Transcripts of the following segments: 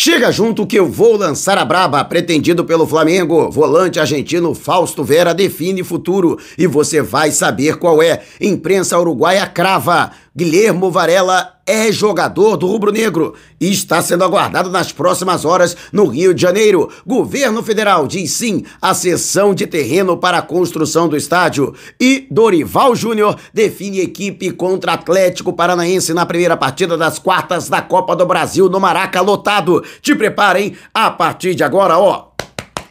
Chega junto que eu vou lançar a braba, pretendido pelo Flamengo. Volante argentino Fausto Vera define futuro e você vai saber qual é. Imprensa uruguaia crava. Guilhermo Varela é jogador do Rubro Negro e está sendo aguardado nas próximas horas no Rio de Janeiro. Governo Federal diz sim à cessão de terreno para a construção do estádio. E Dorival Júnior define equipe contra Atlético Paranaense na primeira partida das quartas da Copa do Brasil no Maraca lotado. Te preparem a partir de agora, ó.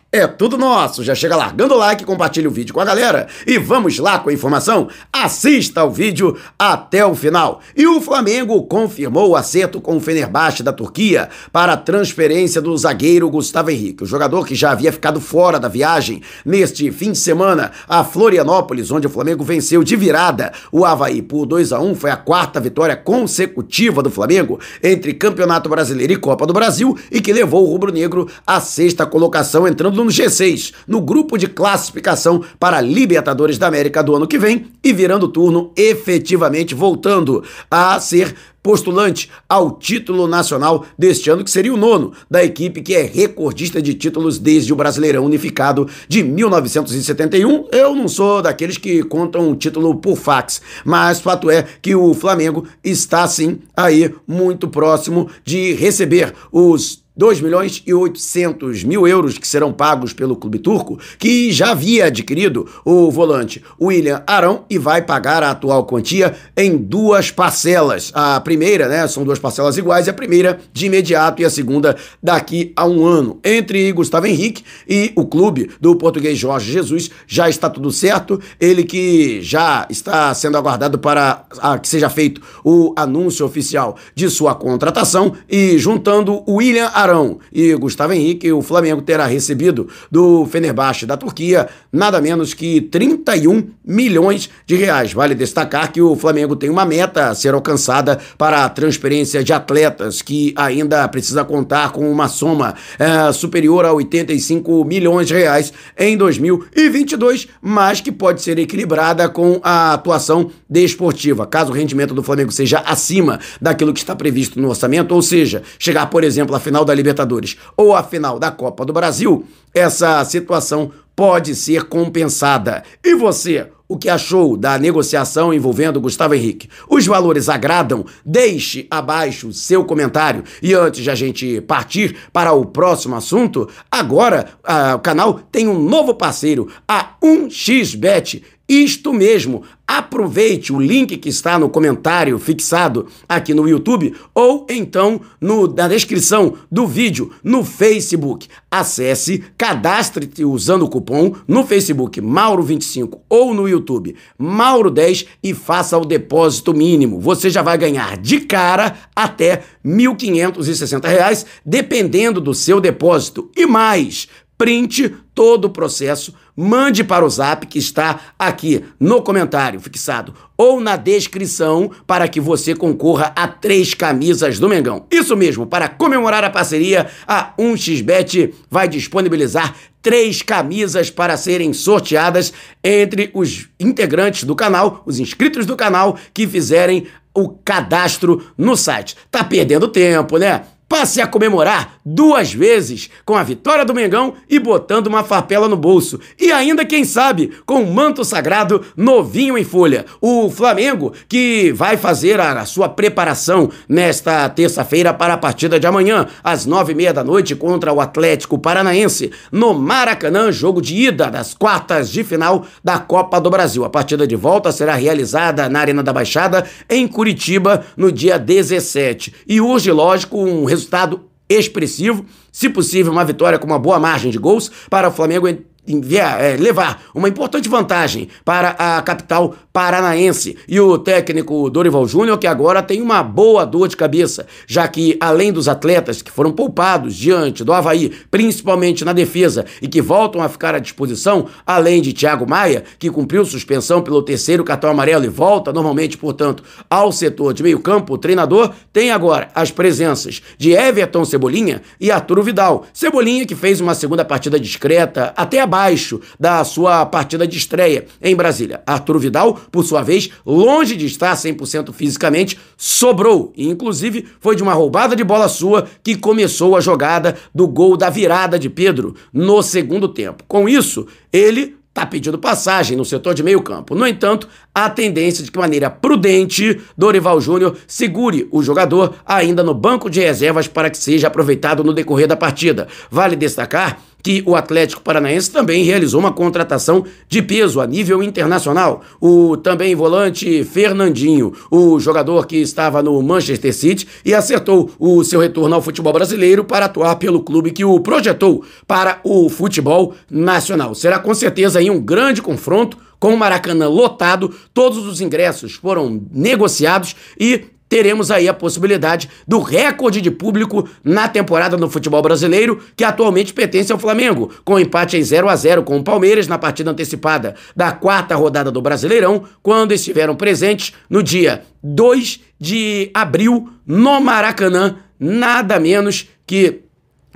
É tudo nosso. Já chega largando o like, compartilha o vídeo com a galera e vamos lá com a informação. Assista o vídeo até o final. E o Flamengo confirmou o acerto com o Fenerbahçe da Turquia para a transferência do zagueiro Gustavo Henrique, o jogador que já havia ficado fora da viagem neste fim de semana a Florianópolis, onde o Flamengo venceu de virada o Havaí por 2 a 1 Foi a quarta vitória consecutiva do Flamengo entre Campeonato Brasileiro e Copa do Brasil e que levou o rubro-negro à sexta colocação, entrando no G6, no grupo de classificação para Libertadores da América do ano que vem e virando turno efetivamente voltando a ser postulante ao título nacional deste ano, que seria o nono da equipe que é recordista de títulos desde o Brasileirão Unificado de 1971. Eu não sou daqueles que contam o título por fax, mas fato é que o Flamengo está sim aí muito próximo de receber os 2 milhões e 800 mil euros que serão pagos pelo clube turco, que já havia adquirido o volante William Arão e vai pagar a atual quantia em duas parcelas. A primeira, né, são duas parcelas iguais, a primeira de imediato e a segunda daqui a um ano. Entre Gustavo Henrique e o clube do português Jorge Jesus já está tudo certo. Ele que já está sendo aguardado para que seja feito o anúncio oficial de sua contratação e juntando William Arão Arão e Gustavo Henrique, o Flamengo terá recebido do Fenerbahçe da Turquia nada menos que 31 milhões de reais. Vale destacar que o Flamengo tem uma meta a ser alcançada para a transferência de atletas, que ainda precisa contar com uma soma é, superior a 85 milhões de reais em 2022, mas que pode ser equilibrada com a atuação desportiva. Caso o rendimento do Flamengo seja acima daquilo que está previsto no orçamento, ou seja, chegar, por exemplo, à final da Libertadores ou à final da Copa do Brasil, essa situação pode ser compensada. E você? O que achou da negociação envolvendo Gustavo Henrique? Os valores agradam? Deixe abaixo seu comentário. E antes de a gente partir para o próximo assunto, agora ah, o canal tem um novo parceiro, a 1xBet. Isto mesmo, aproveite o link que está no comentário fixado aqui no YouTube ou então no, na descrição do vídeo no Facebook. Acesse, cadastre-te usando o cupom no Facebook Mauro25 ou no YouTube Mauro10 e faça o depósito mínimo. Você já vai ganhar de cara até R$ 1.560, dependendo do seu depósito. E mais, printe todo o processo, mande para o zap que está aqui no comentário fixado ou na descrição para que você concorra a três camisas do Mengão. Isso mesmo, para comemorar a parceria, a 1xBet vai disponibilizar três camisas para serem sorteadas entre os integrantes do canal, os inscritos do canal que fizerem o cadastro no site. Tá perdendo tempo, né? passe a comemorar duas vezes com a vitória do Mengão e botando uma farpela no bolso. E ainda, quem sabe, com o manto sagrado novinho em folha. O Flamengo, que vai fazer a, sua preparação nesta terça-feira para a partida de amanhã, às nove e meia da noite, contra o Atlético Paranaense, no Maracanã, jogo de ida das quartas de final da Copa do Brasil. A partida de volta será realizada na Arena da Baixada, em Curitiba, no dia 17. E urge, lógico, um resultado expressivo, se possível, uma vitória com uma boa margem de gols para o Flamengo enviar, é, levar uma importante vantagem para a capital paranaense. E o técnico Dorival Júnior, que agora tem uma boa dor de cabeça, já que além dos atletas que foram poupados diante do Havaí, principalmente na defesa, e que voltam a ficar à disposição, além de Thiago Maia, que cumpriu suspensão pelo terceiro cartão amarelo e volta normalmente, portanto, ao setor de meio campo, o treinador tem agora as presenças de Everton Cebolinha e Arturo Vidal. Cebolinha que fez uma segunda partida discreta, até abaixo abaixo da sua partida de estreia em Brasília. Arthur Vidal, por sua vez, longe de estar 100% fisicamente, sobrou e inclusive foi de uma roubada de bola sua que começou a jogada do gol da virada de Pedro no segundo tempo. Com isso, ele está pedindo passagem no setor de meio campo. No entanto, há tendência de que, maneira prudente, Dorival Júnior segure o jogador ainda no banco de reservas para que seja aproveitado no decorrer da partida. Vale destacar que o Atlético Paranaense também realizou uma contratação de peso a nível internacional. O também volante Fernandinho, o jogador que estava no Manchester City e acertou o seu retorno ao futebol brasileiro para atuar pelo clube que o projetou para o futebol nacional. Será com certeza aí um grande confronto com o Maracanã lotado, todos os ingressos foram negociados e teremos aí a possibilidade do recorde de público na temporada no futebol brasileiro, que atualmente pertence ao Flamengo, com empate em 0 a 0 com o Palmeiras na partida antecipada da quarta rodada do Brasileirão, quando estiveram presentes no dia 2 de abril no Maracanã, nada menos que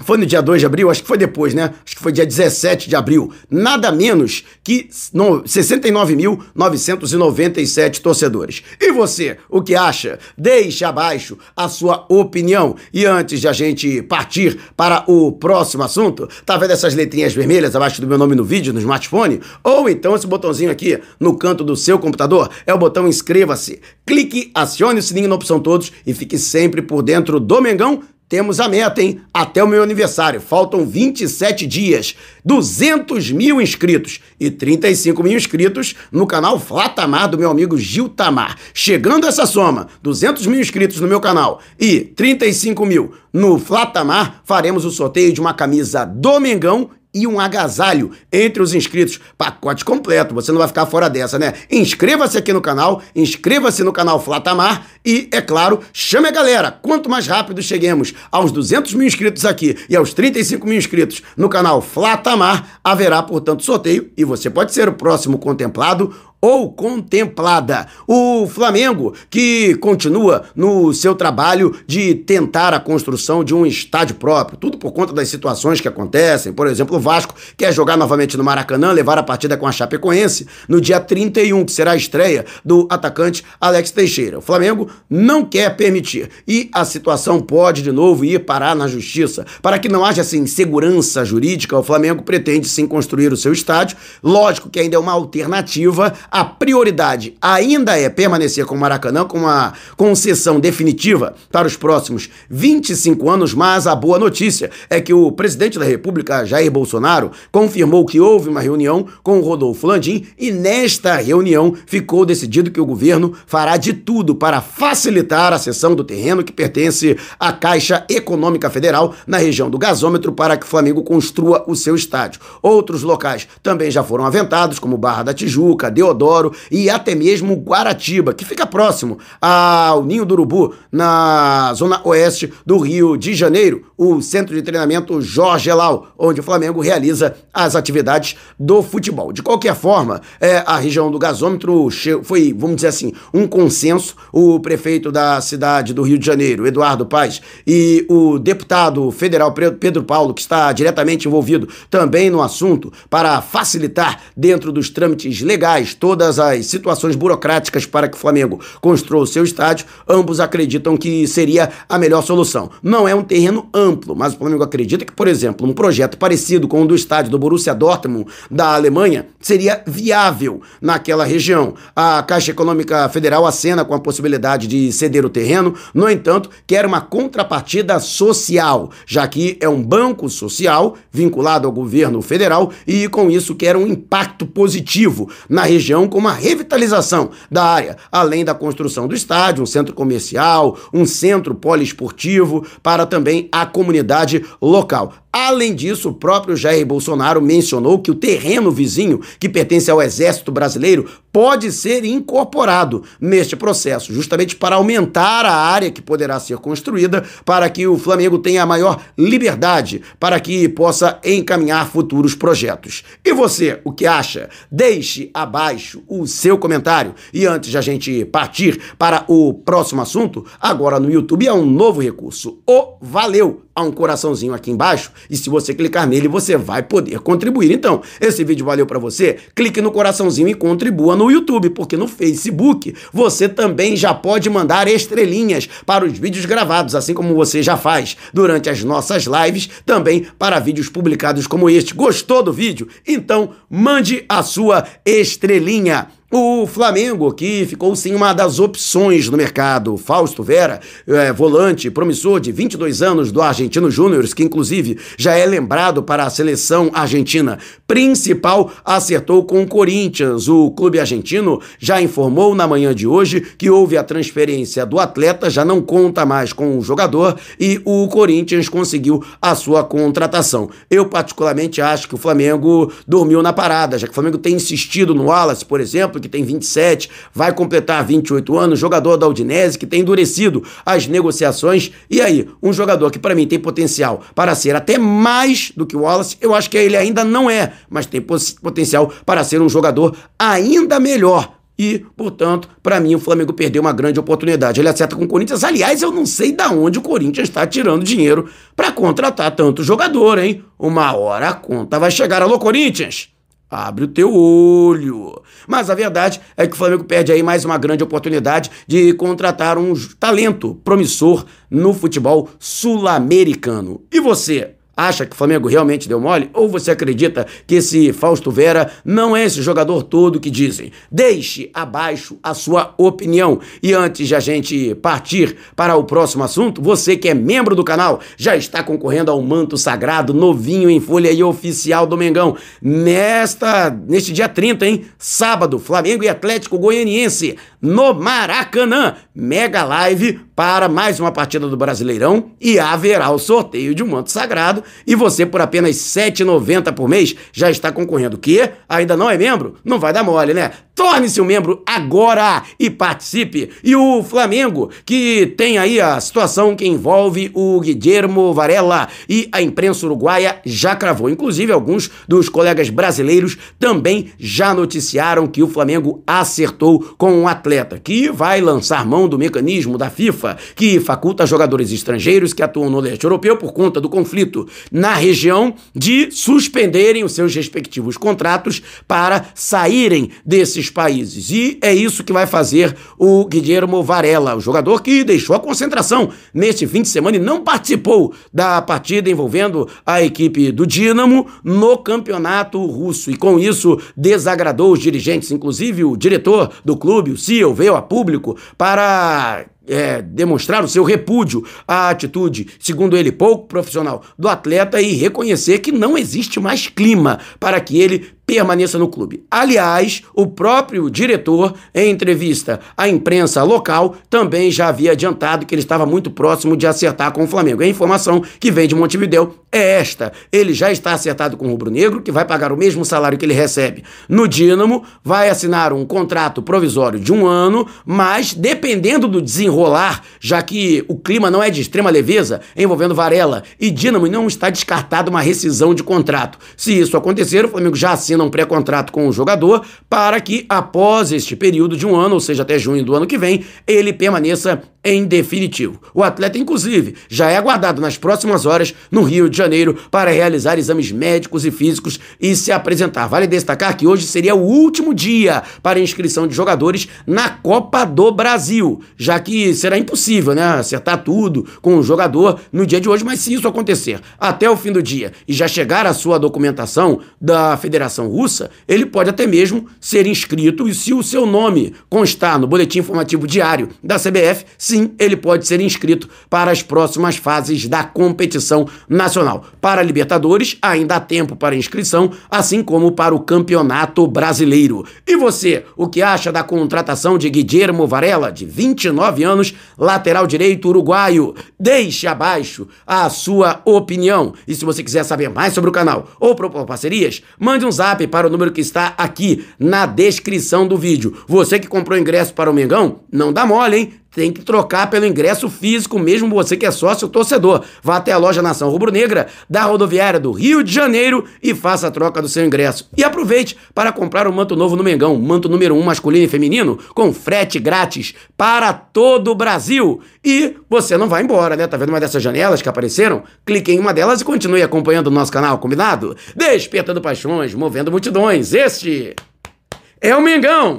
foi no dia 2 de abril, acho que foi depois, né? Acho que foi dia 17 de abril. Nada menos que 69.997 torcedores. E você, o que acha? Deixe abaixo a sua opinião. E antes de a gente partir para o próximo assunto, tá vendo essas letrinhas vermelhas abaixo do meu nome no vídeo, no smartphone? Ou então esse botãozinho aqui no canto do seu computador é o botão inscreva-se. Clique, acione o sininho na opção todos e fique sempre por dentro do Mengão temos a meta, hein? Até o meu aniversário. Faltam 27 dias. 200 mil inscritos e 35 mil inscritos no canal Flatamar do meu amigo Gil Tamar. Chegando essa soma, 200 mil inscritos no meu canal e 35 mil no Flatamar, faremos o sorteio de uma camisa do Mengão e um agasalho entre os inscritos. Pacote completo, você não vai ficar fora dessa, né? Inscreva-se aqui no canal, inscreva-se no canal Flatamar e, é claro, chame a galera. Quanto mais rápido cheguemos aos 200 mil inscritos aqui e aos 35 mil inscritos no canal Flatamar, haverá, portanto, sorteio e você pode ser o próximo contemplado ou contemplada. O Flamengo, que continua no seu trabalho de tentar a construção de um estádio próprio, tudo por conta das situações que acontecem. Por exemplo, o Vasco quer jogar novamente no Maracanã, levar a partida com a Chapecoense no dia 31, que será a estreia do atacante Alex Teixeira. O Flamengo não quer permitir e a situação pode de novo ir parar na justiça. Para que não haja segurança jurídica, o Flamengo pretende sim construir o seu estádio. Lógico que ainda é uma alternativa a prioridade ainda é permanecer com o Maracanã com uma concessão definitiva para os próximos 25 anos, mas a boa notícia é que o presidente da República, Jair Bolsonaro, confirmou que houve uma reunião com o Rodolfo Landim e nesta reunião ficou decidido que o governo fará de tudo para facilitar a cessão do terreno que pertence à Caixa Econômica Federal na região do gasômetro para que o Flamengo construa o seu estádio. Outros locais também já foram aventados, como Barra da Tijuca, Deodoro Deodoro e até mesmo Guaratiba, que fica próximo ao Ninho do Urubu, na zona oeste do Rio de Janeiro, o centro de treinamento Jorge Elal, onde o Flamengo realiza as atividades do futebol. De qualquer forma, é, a região do gasômetro foi, vamos dizer assim, um consenso. O prefeito da cidade do Rio de Janeiro, Eduardo Paes, e o deputado federal Pedro Paulo, que está diretamente envolvido também no assunto, para facilitar dentro dos trâmites legais todas as situações burocráticas para que o Flamengo construa o seu estádio, ambos acreditam que seria a melhor solução. Não é um terreno amplo, mas o Flamengo acredita que, por exemplo, um projeto parecido com o do estádio do Borussia Dortmund da Alemanha seria viável naquela região. A Caixa Econômica Federal acena com a possibilidade de ceder o terreno, no entanto, quer uma contrapartida social, já que é um banco social vinculado ao governo federal e com isso quer um impacto positivo na região com uma revitalização da área, além da construção do estádio, um centro comercial, um centro poliesportivo para também a comunidade local. Além disso, o próprio Jair Bolsonaro mencionou que o terreno vizinho, que pertence ao Exército Brasileiro, pode ser incorporado neste processo, justamente para aumentar a área que poderá ser construída, para que o Flamengo tenha maior liberdade, para que possa encaminhar futuros projetos. E você, o que acha? Deixe abaixo o seu comentário. E antes de a gente partir para o próximo assunto, agora no YouTube é um novo recurso. O Valeu! Há um coraçãozinho aqui embaixo e se você clicar nele, você vai poder contribuir. Então, esse vídeo valeu para você? Clique no coraçãozinho e contribua no YouTube, porque no Facebook você também já pode mandar estrelinhas para os vídeos gravados, assim como você já faz durante as nossas lives, também para vídeos publicados como este. Gostou do vídeo? Então, mande a sua estrelinha. O Flamengo, que ficou sem uma das opções no mercado, Fausto Vera, é, volante promissor de 22 anos do Argentino Júnior, que inclusive já é lembrado para a seleção argentina principal, acertou com o Corinthians. O clube argentino já informou na manhã de hoje que houve a transferência do atleta, já não conta mais com o jogador e o Corinthians conseguiu a sua contratação. Eu, particularmente, acho que o Flamengo dormiu na parada, já que o Flamengo tem insistido no Wallace, por exemplo que tem 27, vai completar 28 anos, jogador da Udinese, que tem endurecido as negociações. E aí, um jogador que para mim tem potencial para ser até mais do que o Wallace, eu acho que ele ainda não é, mas tem potencial para ser um jogador ainda melhor. E, portanto, para mim o Flamengo perdeu uma grande oportunidade. Ele acerta com o Corinthians. Aliás, eu não sei da onde o Corinthians está tirando dinheiro para contratar tanto jogador, hein? Uma hora a conta vai chegar. Alô, Corinthians! Abre o teu olho. Mas a verdade é que o Flamengo perde aí mais uma grande oportunidade de contratar um talento promissor no futebol sul-americano. E você? Acha que o Flamengo realmente deu mole? Ou você acredita que esse Fausto Vera não é esse jogador todo que dizem? Deixe abaixo a sua opinião. E antes de a gente partir para o próximo assunto, você que é membro do canal já está concorrendo ao manto sagrado novinho em folha e oficial do Mengão. Nesta, neste dia 30, hein? Sábado, Flamengo e Atlético Goianiense no Maracanã. Mega live para mais uma partida do Brasileirão e haverá o sorteio de um manto sagrado e você por apenas R$ 7,90 por mês já está concorrendo. Que ainda não é membro? Não vai dar mole, né? Torne-se um membro agora e participe. E o Flamengo, que tem aí a situação que envolve o Guillermo Varela e a imprensa uruguaia já cravou. Inclusive, alguns dos colegas brasileiros também já noticiaram que o Flamengo acertou com um atleta que vai lançar mão do mecanismo da FIFA que faculta jogadores estrangeiros que atuam no leste europeu por conta do conflito na região de suspenderem os seus respectivos contratos para saírem desses países. E é isso que vai fazer o Guilhermo Varela, o jogador que deixou a concentração neste fim de semana e não participou da partida envolvendo a equipe do Dinamo no campeonato russo. E com isso desagradou os dirigentes, inclusive o diretor do clube, o CEO, veio a público para é, demonstrar o seu repúdio à atitude, segundo ele, pouco profissional do atleta e reconhecer que não existe mais clima para que ele permaneça no clube. Aliás, o próprio diretor, em entrevista à imprensa local, também já havia adiantado que ele estava muito próximo de acertar com o Flamengo. A informação que vem de Montevideo é esta: ele já está acertado com o Rubro Negro, que vai pagar o mesmo salário que ele recebe no Dínamo, vai assinar um contrato provisório de um ano, mas dependendo do desenrolar, já que o clima não é de extrema leveza envolvendo Varela e Dínamo, não está descartado uma rescisão de contrato. Se isso acontecer, o Flamengo já assina um pré-contrato com o jogador para que, após este período de um ano, ou seja, até junho do ano que vem, ele permaneça em definitivo. O atleta, inclusive, já é aguardado nas próximas horas no Rio de Janeiro para realizar exames médicos e físicos e se apresentar. Vale destacar que hoje seria o último dia para inscrição de jogadores na Copa do Brasil, já que será impossível, né, acertar tudo com o jogador no dia de hoje, mas se isso acontecer até o fim do dia e já chegar a sua documentação da Federação Russa, ele pode até mesmo ser inscrito e se o seu nome constar no boletim informativo diário da CBF, sim, ele pode ser inscrito para as próximas fases da competição nacional. Para a Libertadores, ainda há tempo para inscrição, assim como para o Campeonato Brasileiro. E você, o que acha da contratação de Guillermo Varela, de 29 anos, lateral direito uruguaio? Deixe abaixo a sua opinião. E se você quiser saber mais sobre o canal ou propor parcerias, mande um zap para o número que está aqui na descrição do vídeo. Você que comprou ingresso para o Mengão, não dá mole, hein? Tem que trocar pelo ingresso físico, mesmo você que é sócio torcedor. Vá até a loja Nação Rubro-Negra da rodoviária do Rio de Janeiro e faça a troca do seu ingresso. E aproveite para comprar o manto novo no Mengão, manto número 1 masculino e feminino, com frete grátis para todo o Brasil. E você não vai embora, né? Tá vendo uma dessas janelas que apareceram? Clique em uma delas e continue acompanhando o nosso canal, combinado? Despertando paixões, movendo multidões. Este é o Mengão!